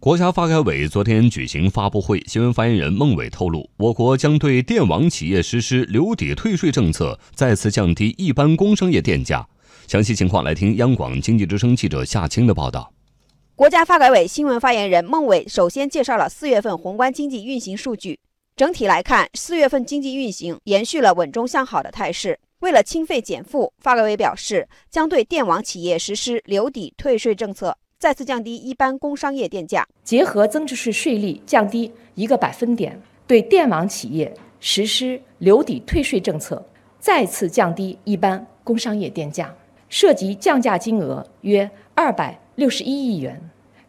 国家发改委昨天举行发布会，新闻发言人孟伟透露，我国将对电网企业实施留抵退税政策，再次降低一般工商业电价。详细情况来听央广经济之声记者夏青的报道。国家发改委新闻发言人孟伟首先介绍了四月份宏观经济运行数据。整体来看，四月份经济运行延续了稳中向好的态势。为了清费减负，发改委表示将对电网企业实施留抵退税政策。再次降低一般工商业电价，结合增值税税率降低一个百分点，对电网企业实施留抵退税政策，再次降低一般工商业电价，涉及降价金额约二百六十一亿元，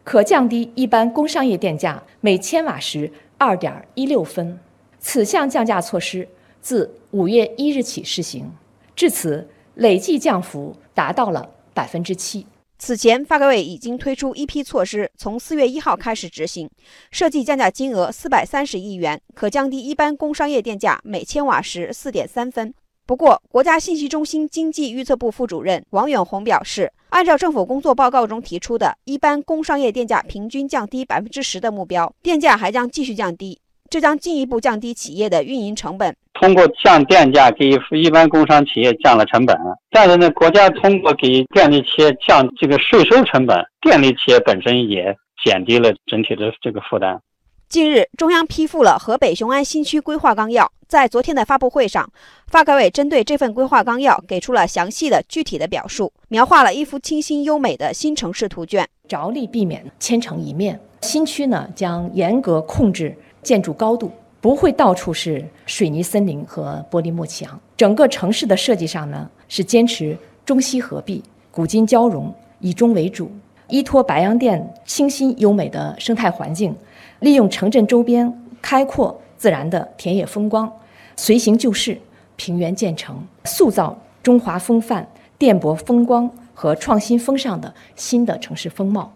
可降低一般工商业电价每千瓦时二点一六分。此项降价措施自五月一日起施行，至此累计降幅达到了百分之七。此前，发改委已经推出一批措施，从四月一号开始执行，设计降价金额四百三十亿元，可降低一般工商业电价每千瓦时四点三分。不过，国家信息中心经济预测部副主任王远红表示，按照政府工作报告中提出的一般工商业电价平均降低百分之十的目标，电价还将继续降低。这将进一步降低企业的运营成本。通过降电价给一般工商企业降了成本，但是呢，国家通过给电力企业降这个税收成本，电力企业本身也减低了整体的这个负担。近日，中央批复了河北雄安新区规划纲要，在昨天的发布会上，发改委针对这份规划纲要给出了详细的、具体的表述，描画了一幅清新优美的新城市图卷，着力避免千城一面。新区呢，将严格控制。建筑高度不会到处是水泥森林和玻璃幕墙，整个城市的设计上呢是坚持中西合璧、古今交融，以中为主，依托白洋淀清新优美的生态环境，利用城镇周边开阔自然的田野风光，随行就市，平原建成，塑造中华风范、电博风光和创新风尚的新的城市风貌。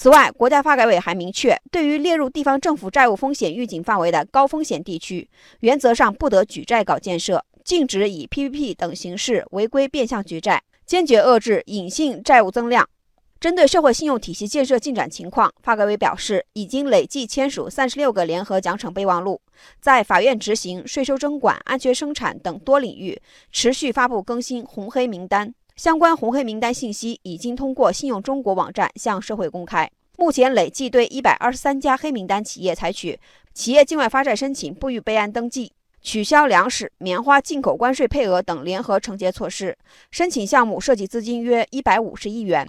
此外，国家发改委还明确，对于列入地方政府债务风险预警范围的高风险地区，原则上不得举债搞建设，禁止以 PPP 等形式违规变相举债，坚决遏制隐性债务增量。针对社会信用体系建设进展情况，发改委表示，已经累计签署三十六个联合奖惩备忘录，在法院执行、税收征管、安全生产等多领域持续发布更新红黑名单。相关红黑名单信息已经通过信用中国网站向社会公开。目前累计对一百二十三家黑名单企业采取企业境外发债申请不予备案登记、取消粮食、棉花进口关税配额等联合惩戒措施，申请项目涉及资金约一百五十亿元。